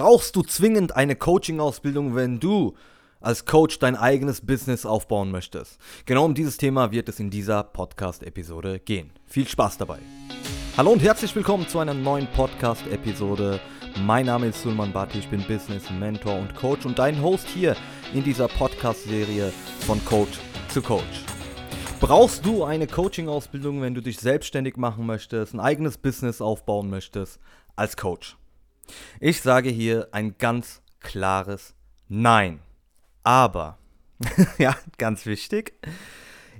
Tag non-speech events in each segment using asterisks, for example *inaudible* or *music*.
Brauchst du zwingend eine Coaching-Ausbildung, wenn du als Coach dein eigenes Business aufbauen möchtest? Genau um dieses Thema wird es in dieser Podcast-Episode gehen. Viel Spaß dabei. Hallo und herzlich willkommen zu einer neuen Podcast-Episode. Mein Name ist Sulman Bhatti, ich bin Business Mentor und Coach und dein Host hier in dieser Podcast-Serie von Coach zu Coach. Brauchst du eine Coaching-Ausbildung, wenn du dich selbstständig machen möchtest, ein eigenes Business aufbauen möchtest als Coach? Ich sage hier ein ganz klares Nein. Aber, *laughs* ja, ganz wichtig,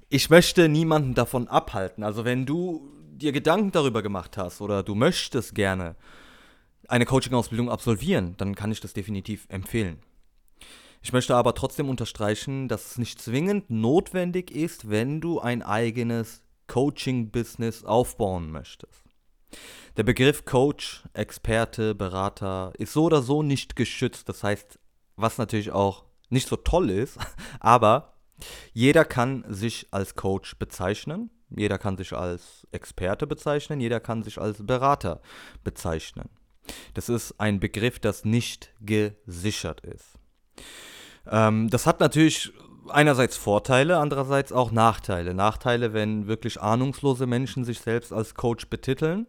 ich möchte niemanden davon abhalten. Also wenn du dir Gedanken darüber gemacht hast oder du möchtest gerne eine Coaching-Ausbildung absolvieren, dann kann ich das definitiv empfehlen. Ich möchte aber trotzdem unterstreichen, dass es nicht zwingend notwendig ist, wenn du ein eigenes Coaching-Business aufbauen möchtest. Der Begriff Coach, Experte, Berater ist so oder so nicht geschützt. Das heißt, was natürlich auch nicht so toll ist, *laughs* aber jeder kann sich als Coach bezeichnen, jeder kann sich als Experte bezeichnen, jeder kann sich als Berater bezeichnen. Das ist ein Begriff, das nicht gesichert ist. Ähm, das hat natürlich einerseits Vorteile, andererseits auch Nachteile. Nachteile, wenn wirklich ahnungslose Menschen sich selbst als Coach betiteln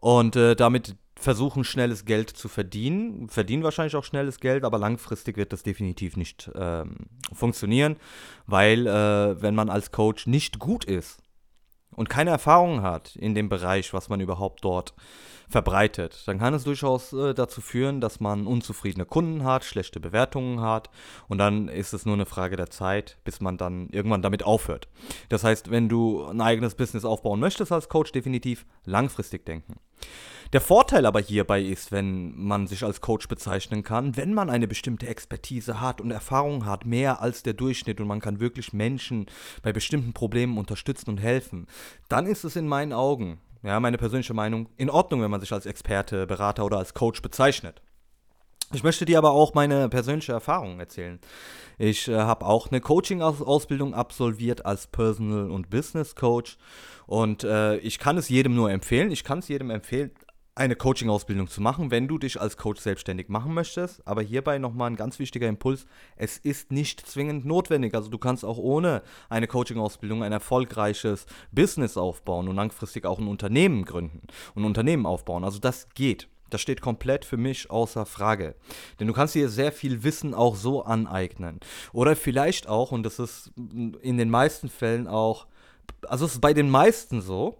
und äh, damit versuchen, schnelles Geld zu verdienen. Verdienen wahrscheinlich auch schnelles Geld, aber langfristig wird das definitiv nicht ähm, funktionieren, weil äh, wenn man als Coach nicht gut ist und keine Erfahrung hat in dem Bereich, was man überhaupt dort verbreitet, dann kann es durchaus äh, dazu führen, dass man unzufriedene Kunden hat, schlechte Bewertungen hat und dann ist es nur eine Frage der Zeit, bis man dann irgendwann damit aufhört. Das heißt, wenn du ein eigenes Business aufbauen möchtest als Coach, definitiv langfristig denken. Der Vorteil aber hierbei ist, wenn man sich als Coach bezeichnen kann, wenn man eine bestimmte Expertise hat und Erfahrung hat, mehr als der Durchschnitt und man kann wirklich Menschen bei bestimmten Problemen unterstützen und helfen, dann ist es in meinen Augen ja, meine persönliche Meinung, in Ordnung, wenn man sich als Experte, Berater oder als Coach bezeichnet. Ich möchte dir aber auch meine persönliche Erfahrung erzählen. Ich äh, habe auch eine Coaching-Ausbildung absolviert als Personal- und Business Coach und äh, ich kann es jedem nur empfehlen. Ich kann es jedem empfehlen, eine Coaching-Ausbildung zu machen, wenn du dich als Coach selbstständig machen möchtest. Aber hierbei nochmal ein ganz wichtiger Impuls. Es ist nicht zwingend notwendig. Also du kannst auch ohne eine Coaching-Ausbildung ein erfolgreiches Business aufbauen und langfristig auch ein Unternehmen gründen und Unternehmen aufbauen. Also das geht. Das steht komplett für mich außer Frage. Denn du kannst dir sehr viel Wissen auch so aneignen. Oder vielleicht auch, und das ist in den meisten Fällen auch, also es ist bei den meisten so,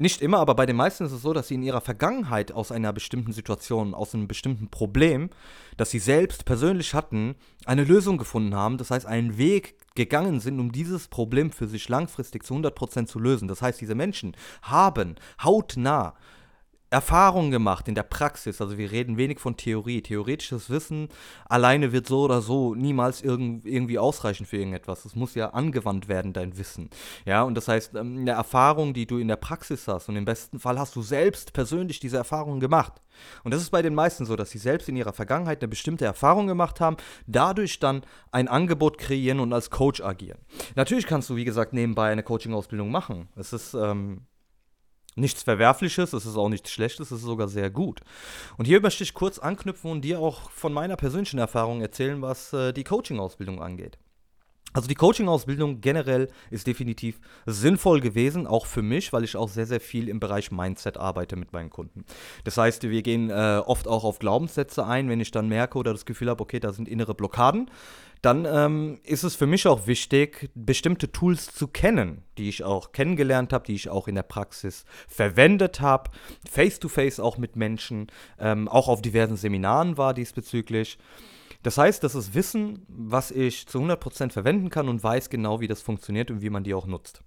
nicht immer, aber bei den meisten ist es so, dass sie in ihrer Vergangenheit aus einer bestimmten Situation, aus einem bestimmten Problem, das sie selbst persönlich hatten, eine Lösung gefunden haben. Das heißt, einen Weg gegangen sind, um dieses Problem für sich langfristig zu 100% zu lösen. Das heißt, diese Menschen haben hautnah Erfahrungen gemacht in der Praxis. Also wir reden wenig von Theorie. Theoretisches Wissen alleine wird so oder so niemals irg irgendwie ausreichen für irgendetwas. Es muss ja angewandt werden, dein Wissen. Ja, und das heißt, ähm, eine Erfahrung, die du in der Praxis hast und im besten Fall hast du selbst persönlich diese Erfahrung gemacht. Und das ist bei den meisten so, dass sie selbst in ihrer Vergangenheit eine bestimmte Erfahrung gemacht haben, dadurch dann ein Angebot kreieren und als Coach agieren. Natürlich kannst du, wie gesagt, nebenbei eine Coaching-Ausbildung machen. Es ist ähm, nichts Verwerfliches, es ist auch nichts Schlechtes, es ist sogar sehr gut. Und hier möchte ich kurz anknüpfen und dir auch von meiner persönlichen Erfahrung erzählen, was äh, die Coaching-Ausbildung angeht. Also die Coaching-Ausbildung generell ist definitiv sinnvoll gewesen, auch für mich, weil ich auch sehr, sehr viel im Bereich Mindset arbeite mit meinen Kunden. Das heißt, wir gehen äh, oft auch auf Glaubenssätze ein, wenn ich dann merke oder das Gefühl habe, okay, da sind innere Blockaden dann ähm, ist es für mich auch wichtig, bestimmte Tools zu kennen, die ich auch kennengelernt habe, die ich auch in der Praxis verwendet habe, face-to-face auch mit Menschen, ähm, auch auf diversen Seminaren war diesbezüglich. Das heißt, das ist Wissen, was ich zu 100% verwenden kann und weiß genau, wie das funktioniert und wie man die auch nutzt.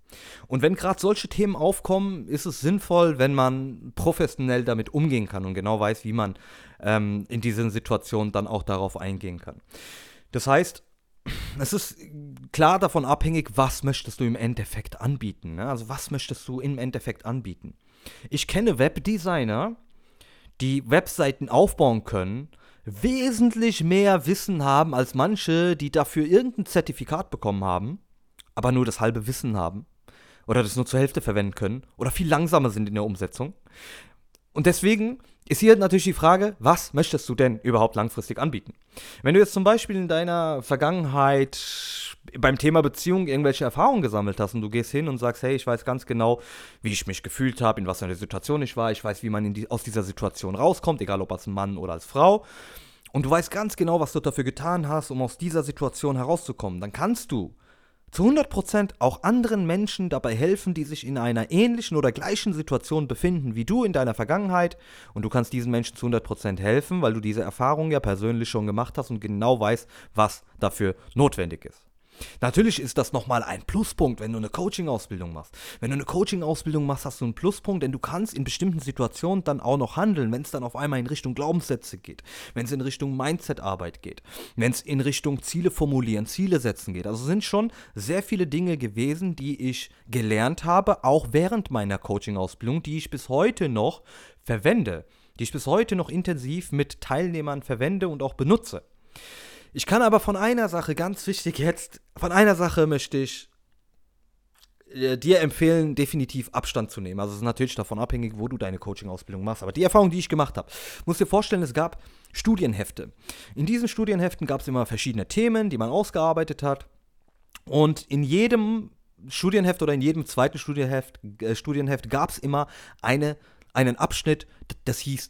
Und wenn gerade solche Themen aufkommen, ist es sinnvoll, wenn man professionell damit umgehen kann und genau weiß, wie man ähm, in diesen Situationen dann auch darauf eingehen kann. Das heißt, es ist klar davon abhängig, was möchtest du im Endeffekt anbieten. Ne? Also was möchtest du im Endeffekt anbieten. Ich kenne Webdesigner, die Webseiten aufbauen können, wesentlich mehr Wissen haben als manche, die dafür irgendein Zertifikat bekommen haben, aber nur das halbe Wissen haben oder das nur zur Hälfte verwenden können oder viel langsamer sind in der Umsetzung. Und deswegen ist hier natürlich die Frage, was möchtest du denn überhaupt langfristig anbieten? Wenn du jetzt zum Beispiel in deiner Vergangenheit beim Thema Beziehung irgendwelche Erfahrungen gesammelt hast und du gehst hin und sagst, hey, ich weiß ganz genau, wie ich mich gefühlt habe, in was für einer Situation ich war, ich weiß, wie man die, aus dieser Situation rauskommt, egal ob als Mann oder als Frau, und du weißt ganz genau, was du dafür getan hast, um aus dieser Situation herauszukommen, dann kannst du zu 100% auch anderen Menschen dabei helfen, die sich in einer ähnlichen oder gleichen Situation befinden wie du in deiner Vergangenheit. Und du kannst diesen Menschen zu 100% helfen, weil du diese Erfahrung ja persönlich schon gemacht hast und genau weißt, was dafür notwendig ist. Natürlich ist das nochmal ein Pluspunkt, wenn du eine Coaching-Ausbildung machst. Wenn du eine Coaching-Ausbildung machst, hast du einen Pluspunkt, denn du kannst in bestimmten Situationen dann auch noch handeln, wenn es dann auf einmal in Richtung Glaubenssätze geht, wenn es in Richtung Mindset-Arbeit geht, wenn es in Richtung Ziele formulieren, Ziele setzen geht. Also sind schon sehr viele Dinge gewesen, die ich gelernt habe, auch während meiner Coaching-Ausbildung, die ich bis heute noch verwende, die ich bis heute noch intensiv mit Teilnehmern verwende und auch benutze. Ich kann aber von einer Sache, ganz wichtig jetzt, von einer Sache möchte ich äh, dir empfehlen, definitiv Abstand zu nehmen. Also es ist natürlich davon abhängig, wo du deine Coaching-Ausbildung machst. Aber die Erfahrung, die ich gemacht habe, musst dir vorstellen, es gab Studienhefte. In diesen Studienheften gab es immer verschiedene Themen, die man ausgearbeitet hat. Und in jedem Studienheft oder in jedem zweiten Studienheft, äh, Studienheft gab es immer eine, einen Abschnitt, das hieß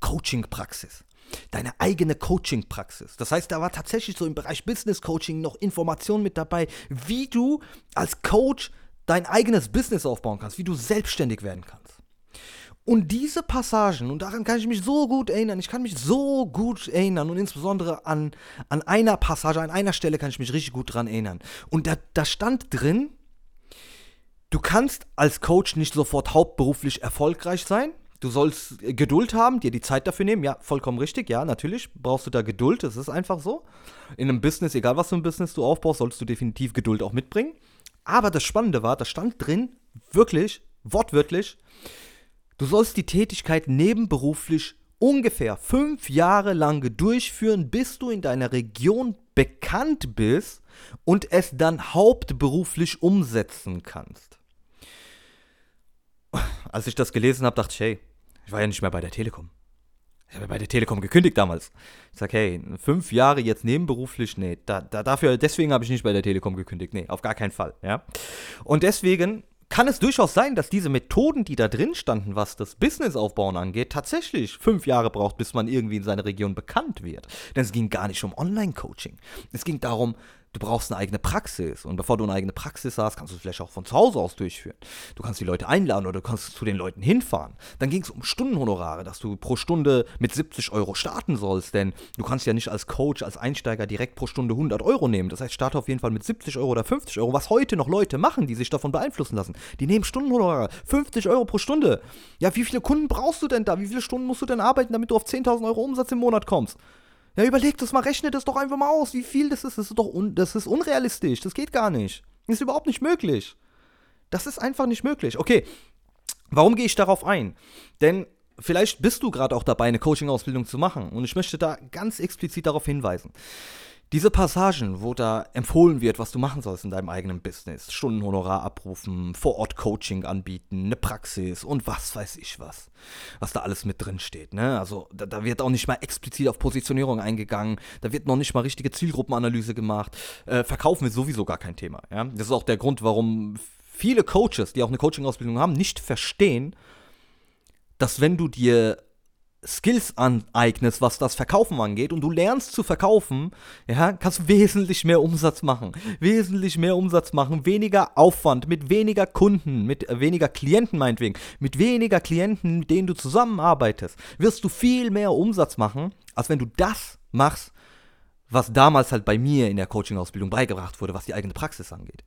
Coaching-Praxis deine eigene Coaching-Praxis. Das heißt, da war tatsächlich so im Bereich Business Coaching noch Informationen mit dabei, wie du als Coach dein eigenes Business aufbauen kannst, wie du selbstständig werden kannst. Und diese Passagen, und daran kann ich mich so gut erinnern, ich kann mich so gut erinnern und insbesondere an, an einer Passage, an einer Stelle kann ich mich richtig gut dran erinnern. Und da, da stand drin, du kannst als Coach nicht sofort hauptberuflich erfolgreich sein, Du sollst Geduld haben, dir die Zeit dafür nehmen. Ja, vollkommen richtig. Ja, natürlich brauchst du da Geduld. Das ist einfach so. In einem Business, egal was für ein Business du aufbaust, solltest du definitiv Geduld auch mitbringen. Aber das Spannende war, da stand drin, wirklich, wortwörtlich, du sollst die Tätigkeit nebenberuflich ungefähr fünf Jahre lang durchführen, bis du in deiner Region bekannt bist und es dann hauptberuflich umsetzen kannst als ich das gelesen habe, dachte ich, hey, ich war ja nicht mehr bei der Telekom. Ich habe ja bei der Telekom gekündigt damals. Ich sage, hey, fünf Jahre jetzt nebenberuflich, nee, da, da, dafür, deswegen habe ich nicht bei der Telekom gekündigt. Nee, auf gar keinen Fall, ja. Und deswegen kann es durchaus sein, dass diese Methoden, die da drin standen, was das Businessaufbauen angeht, tatsächlich fünf Jahre braucht, bis man irgendwie in seiner Region bekannt wird. Denn es ging gar nicht um Online-Coaching. Es ging darum, Du brauchst eine eigene Praxis. Und bevor du eine eigene Praxis hast, kannst du es vielleicht auch von zu Hause aus durchführen. Du kannst die Leute einladen oder du kannst zu den Leuten hinfahren. Dann ging es um Stundenhonorare, dass du pro Stunde mit 70 Euro starten sollst. Denn du kannst ja nicht als Coach, als Einsteiger direkt pro Stunde 100 Euro nehmen. Das heißt, starte auf jeden Fall mit 70 Euro oder 50 Euro, was heute noch Leute machen, die sich davon beeinflussen lassen. Die nehmen Stundenhonorare. 50 Euro pro Stunde. Ja, wie viele Kunden brauchst du denn da? Wie viele Stunden musst du denn arbeiten, damit du auf 10.000 Euro Umsatz im Monat kommst? Ja, überleg das mal, rechne das doch einfach mal aus, wie viel das ist. Das ist doch un das ist unrealistisch. Das geht gar nicht. Das ist überhaupt nicht möglich. Das ist einfach nicht möglich. Okay, warum gehe ich darauf ein? Denn vielleicht bist du gerade auch dabei, eine Coaching-Ausbildung zu machen. Und ich möchte da ganz explizit darauf hinweisen. Diese Passagen, wo da empfohlen wird, was du machen sollst in deinem eigenen Business, Stundenhonorar abrufen, Vor-Ort-Coaching anbieten, eine Praxis und was weiß ich was, was da alles mit drin steht. Ne? Also da, da, wird auch nicht mal explizit auf Positionierung eingegangen, da wird noch nicht mal richtige Zielgruppenanalyse gemacht. Äh, verkaufen ist sowieso gar kein Thema. Ja? Das ist auch der Grund, warum viele Coaches, die auch eine Coaching-Ausbildung haben, nicht verstehen, dass wenn du dir Skills aneignest, was das Verkaufen angeht und du lernst zu verkaufen, ja, kannst du wesentlich mehr Umsatz machen. Wesentlich mehr Umsatz machen, weniger Aufwand, mit weniger Kunden, mit äh, weniger Klienten meinetwegen, mit weniger Klienten, mit denen du zusammenarbeitest, wirst du viel mehr Umsatz machen, als wenn du das machst, was damals halt bei mir in der Coaching-Ausbildung beigebracht wurde, was die eigene Praxis angeht.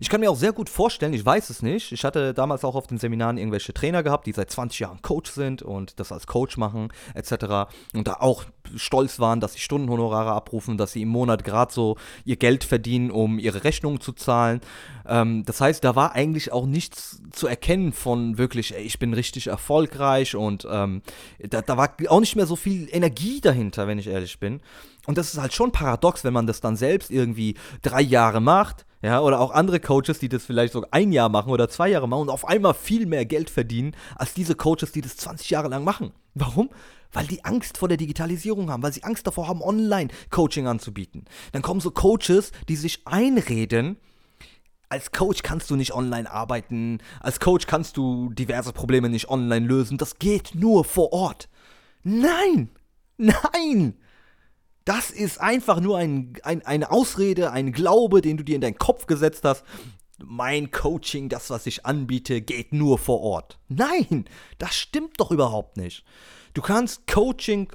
Ich kann mir auch sehr gut vorstellen, ich weiß es nicht, ich hatte damals auch auf den Seminaren irgendwelche Trainer gehabt, die seit 20 Jahren Coach sind und das als Coach machen, etc. Und da auch stolz waren, dass sie Stundenhonorare abrufen, dass sie im Monat gerade so ihr Geld verdienen, um ihre Rechnungen zu zahlen. Ähm, das heißt, da war eigentlich auch nichts zu erkennen von wirklich, ey, ich bin richtig erfolgreich und ähm, da, da war auch nicht mehr so viel Energie dahinter, wenn ich ehrlich bin. Und das ist halt schon paradox, wenn man das dann selbst irgendwie drei Jahre macht, ja, oder auch andere Coaches, die das vielleicht so ein Jahr machen oder zwei Jahre machen und auf einmal viel mehr Geld verdienen, als diese Coaches, die das 20 Jahre lang machen. Warum? Weil die Angst vor der Digitalisierung haben, weil sie Angst davor haben, Online-Coaching anzubieten. Dann kommen so Coaches, die sich einreden, als Coach kannst du nicht online arbeiten, als Coach kannst du diverse Probleme nicht online lösen, das geht nur vor Ort. Nein! Nein! Das ist einfach nur ein, ein, eine Ausrede, ein Glaube, den du dir in deinen Kopf gesetzt hast. Mein Coaching, das, was ich anbiete, geht nur vor Ort. Nein, das stimmt doch überhaupt nicht. Du kannst Coaching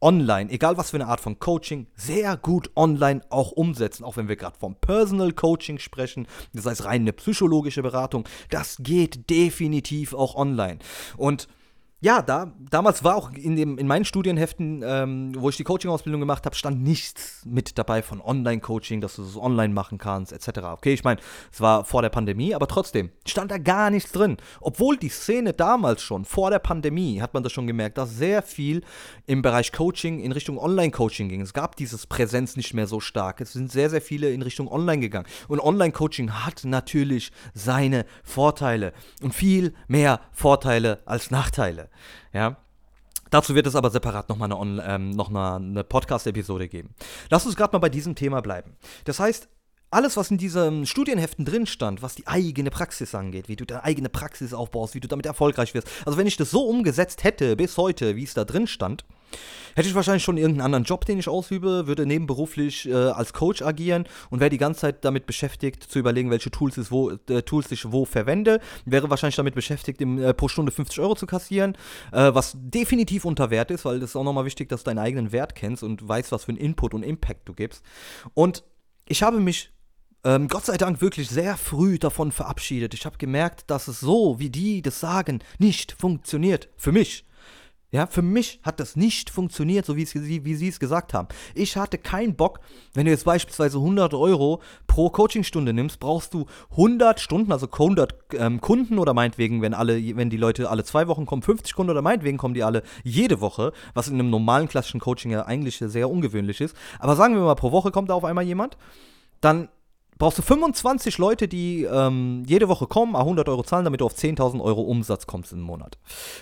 online, egal was für eine Art von Coaching, sehr gut online auch umsetzen. Auch wenn wir gerade vom Personal Coaching sprechen, das heißt rein eine psychologische Beratung, das geht definitiv auch online. Und ja, da, damals war auch in, dem, in meinen Studienheften, ähm, wo ich die Coaching-Ausbildung gemacht habe, stand nichts mit dabei von Online-Coaching, dass du es online machen kannst, etc. Okay, ich meine, es war vor der Pandemie, aber trotzdem stand da gar nichts drin. Obwohl die Szene damals schon, vor der Pandemie, hat man das schon gemerkt, dass sehr viel im Bereich Coaching in Richtung Online-Coaching ging. Es gab dieses Präsenz nicht mehr so stark. Es sind sehr, sehr viele in Richtung Online gegangen. Und Online-Coaching hat natürlich seine Vorteile und viel mehr Vorteile als Nachteile. Ja. Dazu wird es aber separat nochmal eine, ähm, noch eine, eine Podcast-Episode geben. Lass uns gerade mal bei diesem Thema bleiben. Das heißt, alles, was in diesen Studienheften drin stand, was die eigene Praxis angeht, wie du deine eigene Praxis aufbaust, wie du damit erfolgreich wirst. Also wenn ich das so umgesetzt hätte bis heute, wie es da drin stand, hätte ich wahrscheinlich schon irgendeinen anderen Job, den ich ausübe, würde nebenberuflich äh, als Coach agieren und wäre die ganze Zeit damit beschäftigt, zu überlegen, welche Tools, ist wo, äh, Tools ich wo verwende. Wäre wahrscheinlich damit beschäftigt, im, äh, pro Stunde 50 Euro zu kassieren, äh, was definitiv unter Wert ist, weil das ist auch nochmal wichtig, dass du deinen eigenen Wert kennst und weißt, was für einen Input und Impact du gibst. Und ich habe mich ähm, Gott sei Dank wirklich sehr früh davon verabschiedet. Ich habe gemerkt, dass es so, wie die das sagen, nicht funktioniert. Für mich. Ja, für mich hat das nicht funktioniert, so wie, es, wie sie es gesagt haben. Ich hatte keinen Bock, wenn du jetzt beispielsweise 100 Euro pro Coachingstunde nimmst, brauchst du 100 Stunden, also 100 ähm, Kunden oder meinetwegen, wenn, alle, wenn die Leute alle zwei Wochen kommen, 50 Kunden oder meinetwegen kommen die alle jede Woche, was in einem normalen klassischen Coaching ja eigentlich sehr ungewöhnlich ist. Aber sagen wir mal, pro Woche kommt da auf einmal jemand, dann brauchst du 25 Leute, die ähm, jede Woche kommen, 100 Euro zahlen, damit du auf 10.000 Euro Umsatz kommst im Monat.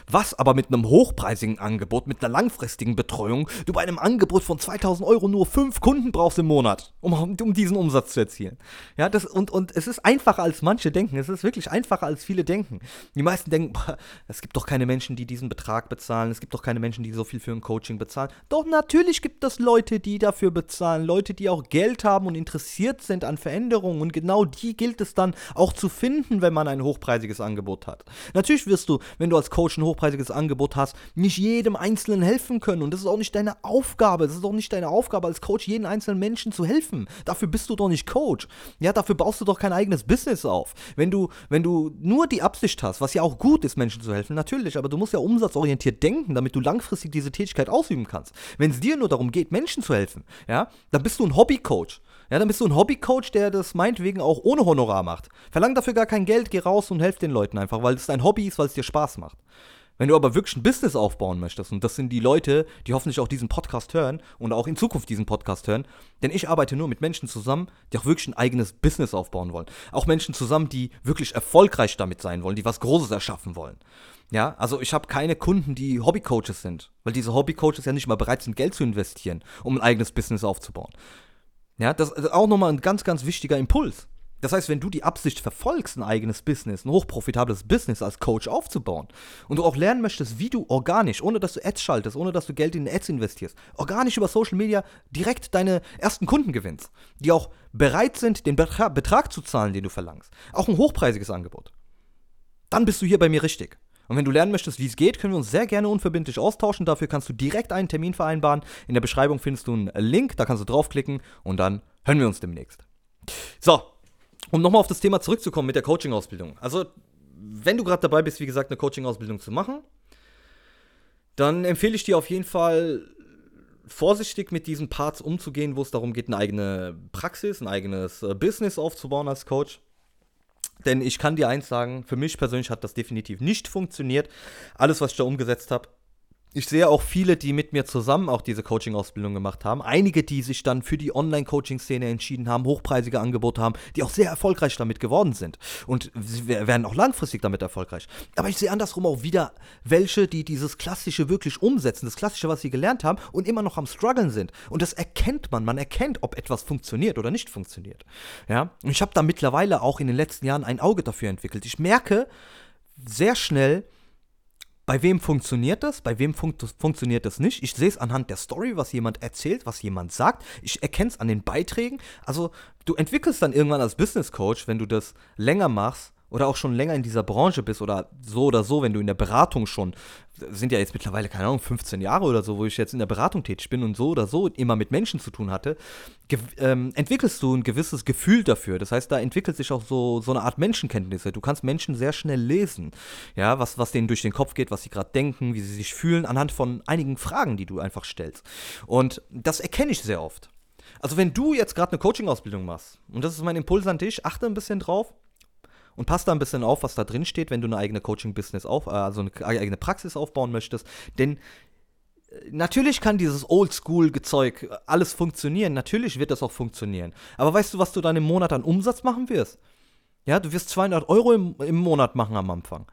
Was aber mit einem hochpreisigen Angebot, mit einer langfristigen Betreuung, du bei einem Angebot von 2.000 Euro nur 5 Kunden brauchst im Monat, um, um diesen Umsatz zu erzielen. Ja, das, und, und es ist einfacher als manche denken. Es ist wirklich einfacher als viele denken. Die meisten denken, boah, es gibt doch keine Menschen, die diesen Betrag bezahlen. Es gibt doch keine Menschen, die so viel für ein Coaching bezahlen. Doch natürlich gibt es Leute, die dafür bezahlen. Leute, die auch Geld haben und interessiert sind an Veränderungen Veränderung und genau die gilt es dann auch zu finden, wenn man ein hochpreisiges Angebot hat. Natürlich wirst du, wenn du als Coach ein hochpreisiges Angebot hast, nicht jedem Einzelnen helfen können und das ist auch nicht deine Aufgabe. Das ist auch nicht deine Aufgabe als Coach, jeden einzelnen Menschen zu helfen. Dafür bist du doch nicht Coach. Ja, dafür baust du doch kein eigenes Business auf. Wenn du, wenn du nur die Absicht hast, was ja auch gut ist, Menschen zu helfen, natürlich, aber du musst ja umsatzorientiert denken, damit du langfristig diese Tätigkeit ausüben kannst. Wenn es dir nur darum geht, Menschen zu helfen, ja, dann bist du ein Hobbycoach. Ja, dann bist du ein Hobbycoach, der das meinetwegen auch ohne Honorar macht. Verlang dafür gar kein Geld, geh raus und helf den Leuten einfach, weil es dein Hobby ist, weil es dir Spaß macht. Wenn du aber wirklich ein Business aufbauen möchtest, und das sind die Leute, die hoffentlich auch diesen Podcast hören und auch in Zukunft diesen Podcast hören, denn ich arbeite nur mit Menschen zusammen, die auch wirklich ein eigenes Business aufbauen wollen. Auch Menschen zusammen, die wirklich erfolgreich damit sein wollen, die was Großes erschaffen wollen. Ja, also ich habe keine Kunden, die Hobbycoaches sind, weil diese Hobbycoaches ja nicht mal bereit sind, Geld zu investieren, um ein eigenes Business aufzubauen. Ja, das ist auch nochmal ein ganz, ganz wichtiger Impuls. Das heißt, wenn du die Absicht verfolgst, ein eigenes Business, ein hochprofitables Business als Coach aufzubauen und du auch lernen möchtest, wie du organisch, ohne dass du Ads schaltest, ohne dass du Geld in Ads investierst, organisch über Social Media direkt deine ersten Kunden gewinnst, die auch bereit sind, den Betrag zu zahlen, den du verlangst, auch ein hochpreisiges Angebot, dann bist du hier bei mir richtig. Und wenn du lernen möchtest, wie es geht, können wir uns sehr gerne unverbindlich austauschen. Dafür kannst du direkt einen Termin vereinbaren. In der Beschreibung findest du einen Link, da kannst du draufklicken und dann hören wir uns demnächst. So, um nochmal auf das Thema zurückzukommen mit der Coaching-Ausbildung. Also, wenn du gerade dabei bist, wie gesagt, eine Coaching-Ausbildung zu machen, dann empfehle ich dir auf jeden Fall vorsichtig mit diesen Parts umzugehen, wo es darum geht, eine eigene Praxis, ein eigenes äh, Business aufzubauen als Coach. Denn ich kann dir eins sagen, für mich persönlich hat das definitiv nicht funktioniert. Alles, was ich da umgesetzt habe, ich sehe auch viele, die mit mir zusammen auch diese Coaching-Ausbildung gemacht haben. Einige, die sich dann für die Online-Coaching-Szene entschieden haben, hochpreisige Angebote haben, die auch sehr erfolgreich damit geworden sind. Und sie werden auch langfristig damit erfolgreich. Aber ich sehe andersrum auch wieder welche, die dieses Klassische wirklich umsetzen, das Klassische, was sie gelernt haben und immer noch am struggeln sind. Und das erkennt man. Man erkennt, ob etwas funktioniert oder nicht funktioniert. Ja? Und ich habe da mittlerweile auch in den letzten Jahren ein Auge dafür entwickelt. Ich merke sehr schnell, bei wem funktioniert das, bei wem fun funktioniert das nicht. Ich sehe es anhand der Story, was jemand erzählt, was jemand sagt. Ich erkenne es an den Beiträgen. Also du entwickelst dann irgendwann als Business Coach, wenn du das länger machst, oder auch schon länger in dieser Branche bist oder so oder so, wenn du in der Beratung schon, sind ja jetzt mittlerweile, keine Ahnung, 15 Jahre oder so, wo ich jetzt in der Beratung tätig bin und so oder so immer mit Menschen zu tun hatte, ähm, entwickelst du ein gewisses Gefühl dafür. Das heißt, da entwickelt sich auch so, so eine Art Menschenkenntnisse. Du kannst Menschen sehr schnell lesen, ja, was, was denen durch den Kopf geht, was sie gerade denken, wie sie sich fühlen, anhand von einigen Fragen, die du einfach stellst. Und das erkenne ich sehr oft. Also wenn du jetzt gerade eine Coaching-Ausbildung machst, und das ist mein Impuls an dich, achte ein bisschen drauf, und passt da ein bisschen auf, was da drin steht, wenn du eine eigene Coaching-Business auf, äh, also eine eigene Praxis aufbauen möchtest. Denn äh, natürlich kann dieses Oldschool-Gezeug äh, alles funktionieren. Natürlich wird das auch funktionieren. Aber weißt du, was du dann im Monat an Umsatz machen wirst? Ja, du wirst 200 Euro im, im Monat machen am Anfang.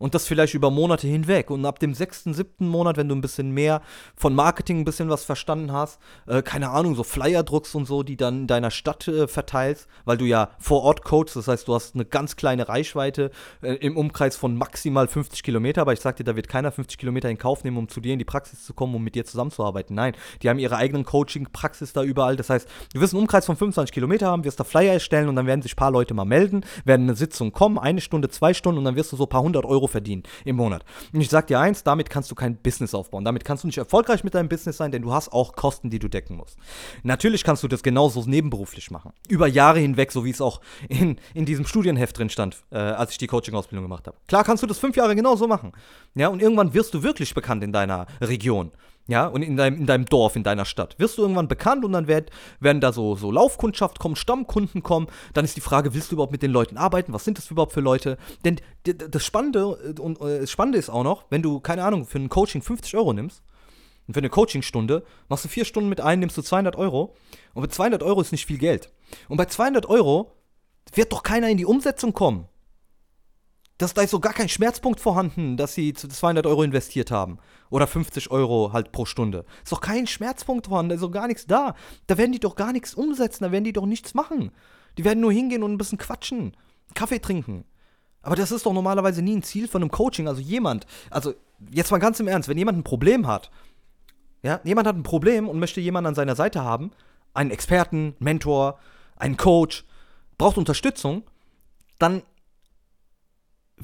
Und das vielleicht über Monate hinweg. Und ab dem sechsten, siebten Monat, wenn du ein bisschen mehr von Marketing ein bisschen was verstanden hast, äh, keine Ahnung, so Flyer druckst und so, die dann in deiner Stadt äh, verteilst, weil du ja vor Ort coachst, das heißt, du hast eine ganz kleine Reichweite äh, im Umkreis von maximal 50 Kilometer, aber ich sag dir, da wird keiner 50 Kilometer in Kauf nehmen, um zu dir in die Praxis zu kommen, um mit dir zusammenzuarbeiten. Nein, die haben ihre eigenen Coaching-Praxis da überall. Das heißt, du wirst einen Umkreis von 25 Kilometer haben, wirst da Flyer erstellen und dann werden sich ein paar Leute mal melden, werden eine Sitzung kommen, eine Stunde, zwei Stunden und dann wirst du so ein paar hundert Euro verdienen im Monat. Und ich sag dir eins, damit kannst du kein Business aufbauen. Damit kannst du nicht erfolgreich mit deinem Business sein, denn du hast auch Kosten, die du decken musst. Natürlich kannst du das genauso nebenberuflich machen. Über Jahre hinweg, so wie es auch in, in diesem Studienheft drin stand, äh, als ich die Coaching-Ausbildung gemacht habe. Klar kannst du das fünf Jahre genauso machen. Ja, und irgendwann wirst du wirklich bekannt in deiner Region ja, und in deinem, in deinem Dorf, in deiner Stadt. Wirst du irgendwann bekannt und dann werd, werden da so, so Laufkundschaft kommen, Stammkunden kommen. Dann ist die Frage, willst du überhaupt mit den Leuten arbeiten? Was sind das überhaupt für Leute? Denn das Spannende, äh, und äh, das Spannende ist auch noch, wenn du, keine Ahnung, für ein Coaching 50 Euro nimmst, und für eine Coachingstunde machst du vier Stunden mit ein, nimmst du 200 Euro. Und mit 200 Euro ist nicht viel Geld. Und bei 200 Euro wird doch keiner in die Umsetzung kommen dass da ist so gar kein Schmerzpunkt vorhanden, dass sie 200 Euro investiert haben. Oder 50 Euro halt pro Stunde. Ist doch kein Schmerzpunkt vorhanden, da ist doch gar nichts da. Da werden die doch gar nichts umsetzen, da werden die doch nichts machen. Die werden nur hingehen und ein bisschen quatschen, Kaffee trinken. Aber das ist doch normalerweise nie ein Ziel von einem Coaching. Also jemand, also jetzt mal ganz im Ernst, wenn jemand ein Problem hat, ja, jemand hat ein Problem und möchte jemanden an seiner Seite haben, einen Experten, Mentor, einen Coach, braucht Unterstützung, dann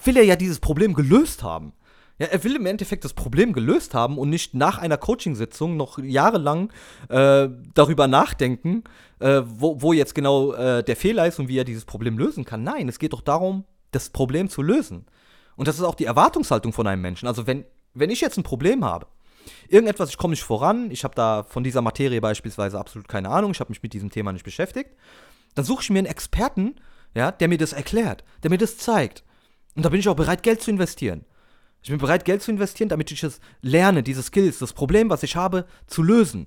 will er ja dieses Problem gelöst haben. Ja, er will im Endeffekt das Problem gelöst haben und nicht nach einer Coachingsitzung noch jahrelang äh, darüber nachdenken, äh, wo, wo, jetzt genau äh, der Fehler ist und wie er dieses Problem lösen kann. Nein, es geht doch darum, das Problem zu lösen. Und das ist auch die Erwartungshaltung von einem Menschen. Also wenn, wenn ich jetzt ein Problem habe, irgendetwas, ich komme nicht voran, ich habe da von dieser Materie beispielsweise absolut keine Ahnung, ich habe mich mit diesem Thema nicht beschäftigt, dann suche ich mir einen Experten, ja, der mir das erklärt, der mir das zeigt. Und da bin ich auch bereit, Geld zu investieren. Ich bin bereit, Geld zu investieren, damit ich es lerne, diese Skills, das Problem, was ich habe, zu lösen.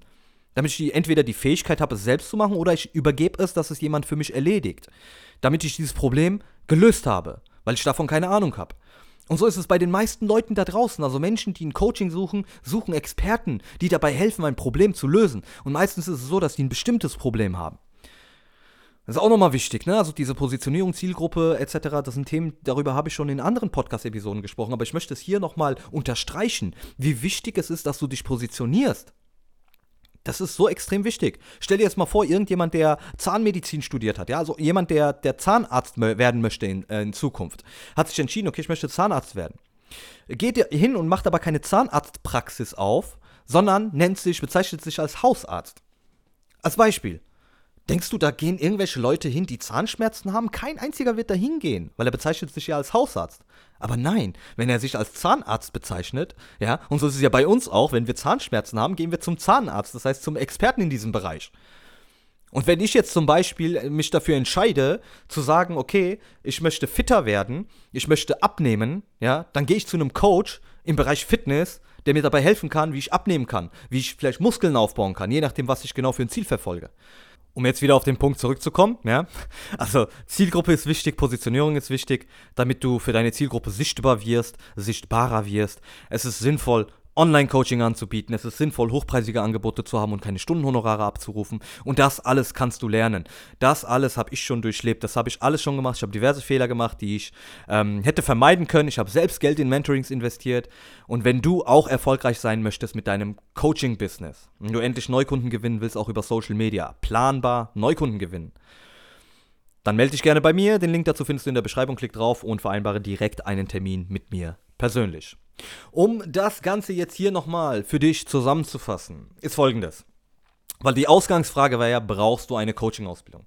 Damit ich die, entweder die Fähigkeit habe, es selbst zu machen, oder ich übergebe es, dass es jemand für mich erledigt. Damit ich dieses Problem gelöst habe, weil ich davon keine Ahnung habe. Und so ist es bei den meisten Leuten da draußen. Also Menschen, die ein Coaching suchen, suchen Experten, die dabei helfen, ein Problem zu lösen. Und meistens ist es so, dass die ein bestimmtes Problem haben. Das ist auch nochmal wichtig, ne? Also diese Positionierung, Zielgruppe etc., das sind Themen, darüber habe ich schon in anderen Podcast-Episoden gesprochen, aber ich möchte es hier nochmal unterstreichen, wie wichtig es ist, dass du dich positionierst. Das ist so extrem wichtig. Stell dir jetzt mal vor, irgendjemand, der Zahnmedizin studiert hat, ja, also jemand, der, der Zahnarzt werden möchte in, äh, in Zukunft, hat sich entschieden, okay, ich möchte Zahnarzt werden. Geht hin und macht aber keine Zahnarztpraxis auf, sondern nennt sich, bezeichnet sich als Hausarzt. Als Beispiel Denkst du, da gehen irgendwelche Leute hin, die Zahnschmerzen haben? Kein einziger wird da hingehen, weil er bezeichnet sich ja als Hausarzt. Aber nein, wenn er sich als Zahnarzt bezeichnet, ja, und so ist es ja bei uns auch, wenn wir Zahnschmerzen haben, gehen wir zum Zahnarzt, das heißt zum Experten in diesem Bereich. Und wenn ich jetzt zum Beispiel mich dafür entscheide, zu sagen, okay, ich möchte fitter werden, ich möchte abnehmen, ja, dann gehe ich zu einem Coach im Bereich Fitness, der mir dabei helfen kann, wie ich abnehmen kann, wie ich vielleicht Muskeln aufbauen kann, je nachdem, was ich genau für ein Ziel verfolge. Um jetzt wieder auf den Punkt zurückzukommen, ja, also Zielgruppe ist wichtig, Positionierung ist wichtig, damit du für deine Zielgruppe sichtbar wirst, sichtbarer wirst. Es ist sinnvoll, Online-Coaching anzubieten. Es ist sinnvoll, hochpreisige Angebote zu haben und keine Stundenhonorare abzurufen. Und das alles kannst du lernen. Das alles habe ich schon durchlebt. Das habe ich alles schon gemacht. Ich habe diverse Fehler gemacht, die ich ähm, hätte vermeiden können. Ich habe selbst Geld in Mentorings investiert. Und wenn du auch erfolgreich sein möchtest mit deinem Coaching-Business, wenn du endlich Neukunden gewinnen willst, auch über Social Media, planbar Neukunden gewinnen, dann melde dich gerne bei mir. Den Link dazu findest du in der Beschreibung. Klick drauf und vereinbare direkt einen Termin mit mir persönlich. Um das Ganze jetzt hier nochmal für dich zusammenzufassen, ist folgendes. Weil die Ausgangsfrage war ja, brauchst du eine Coaching-Ausbildung?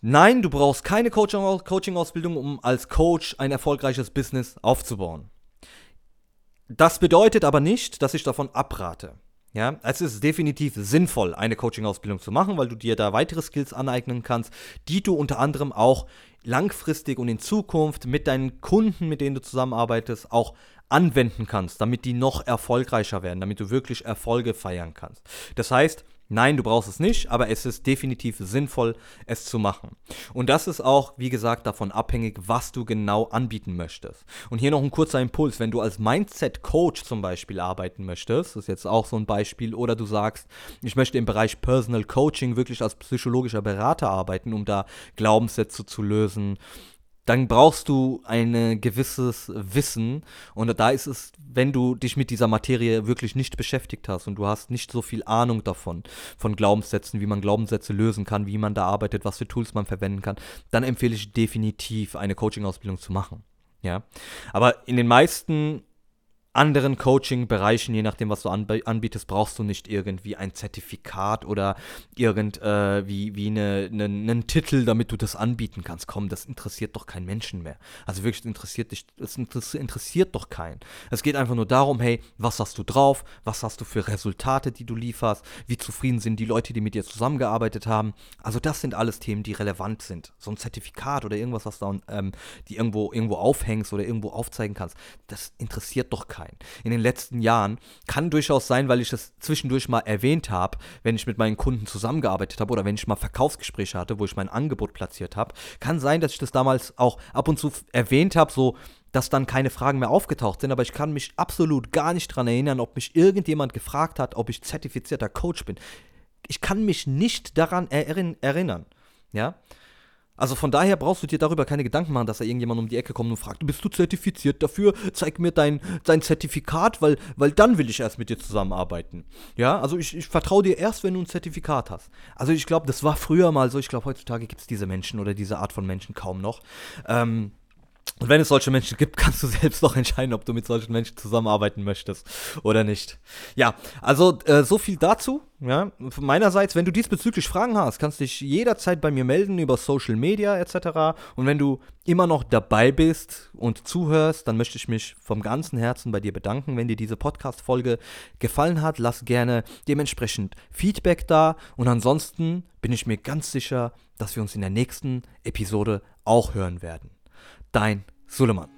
Nein, du brauchst keine Coaching-Ausbildung, um als Coach ein erfolgreiches Business aufzubauen. Das bedeutet aber nicht, dass ich davon abrate. Ja, es ist definitiv sinnvoll, eine Coaching-Ausbildung zu machen, weil du dir da weitere Skills aneignen kannst, die du unter anderem auch langfristig und in Zukunft mit deinen Kunden, mit denen du zusammenarbeitest, auch anwenden kannst, damit die noch erfolgreicher werden, damit du wirklich Erfolge feiern kannst. Das heißt, Nein, du brauchst es nicht, aber es ist definitiv sinnvoll, es zu machen. Und das ist auch, wie gesagt, davon abhängig, was du genau anbieten möchtest. Und hier noch ein kurzer Impuls, wenn du als Mindset-Coach zum Beispiel arbeiten möchtest, das ist jetzt auch so ein Beispiel, oder du sagst, ich möchte im Bereich Personal Coaching wirklich als psychologischer Berater arbeiten, um da Glaubenssätze zu lösen, dann brauchst du ein gewisses Wissen. Und da ist es, wenn du dich mit dieser Materie wirklich nicht beschäftigt hast und du hast nicht so viel Ahnung davon, von Glaubenssätzen, wie man Glaubenssätze lösen kann, wie man da arbeitet, was für Tools man verwenden kann, dann empfehle ich definitiv eine Coaching-Ausbildung zu machen. Ja. Aber in den meisten anderen Coaching-Bereichen, je nachdem, was du anbietest, brauchst du nicht irgendwie ein Zertifikat oder irgendwie äh, wie, wie eine, eine, einen Titel, damit du das anbieten kannst. Komm, das interessiert doch keinen Menschen mehr. Also wirklich interessiert dich, das interessiert doch keinen. Es geht einfach nur darum, hey, was hast du drauf? Was hast du für Resultate, die du lieferst? Wie zufrieden sind die Leute, die mit dir zusammengearbeitet haben? Also das sind alles Themen, die relevant sind. So ein Zertifikat oder irgendwas, was du ähm, die irgendwo, irgendwo aufhängst oder irgendwo aufzeigen kannst, das interessiert doch keinen sein. In den letzten Jahren kann durchaus sein, weil ich das zwischendurch mal erwähnt habe, wenn ich mit meinen Kunden zusammengearbeitet habe oder wenn ich mal Verkaufsgespräche hatte, wo ich mein Angebot platziert habe, kann sein, dass ich das damals auch ab und zu erwähnt habe, so dass dann keine Fragen mehr aufgetaucht sind, aber ich kann mich absolut gar nicht daran erinnern, ob mich irgendjemand gefragt hat, ob ich zertifizierter Coach bin. Ich kann mich nicht daran erinnern. Ja, also von daher brauchst du dir darüber keine Gedanken machen, dass da irgendjemand um die Ecke kommt und fragt, bist du zertifiziert dafür? Zeig mir dein, dein Zertifikat, weil, weil dann will ich erst mit dir zusammenarbeiten. Ja, also ich, ich vertraue dir erst, wenn du ein Zertifikat hast. Also ich glaube, das war früher mal so. Ich glaube, heutzutage gibt es diese Menschen oder diese Art von Menschen kaum noch. Ähm, und wenn es solche Menschen gibt, *laughs* kannst du selbst noch entscheiden, ob du mit solchen Menschen zusammenarbeiten möchtest oder nicht. Ja, also äh, so viel dazu. Ja, von meinerseits, wenn du diesbezüglich Fragen hast, kannst du dich jederzeit bei mir melden über Social Media etc. Und wenn du immer noch dabei bist und zuhörst, dann möchte ich mich vom ganzen Herzen bei dir bedanken. Wenn dir diese Podcast-Folge gefallen hat, lass gerne dementsprechend Feedback da. Und ansonsten bin ich mir ganz sicher, dass wir uns in der nächsten Episode auch hören werden. Dein Suleiman.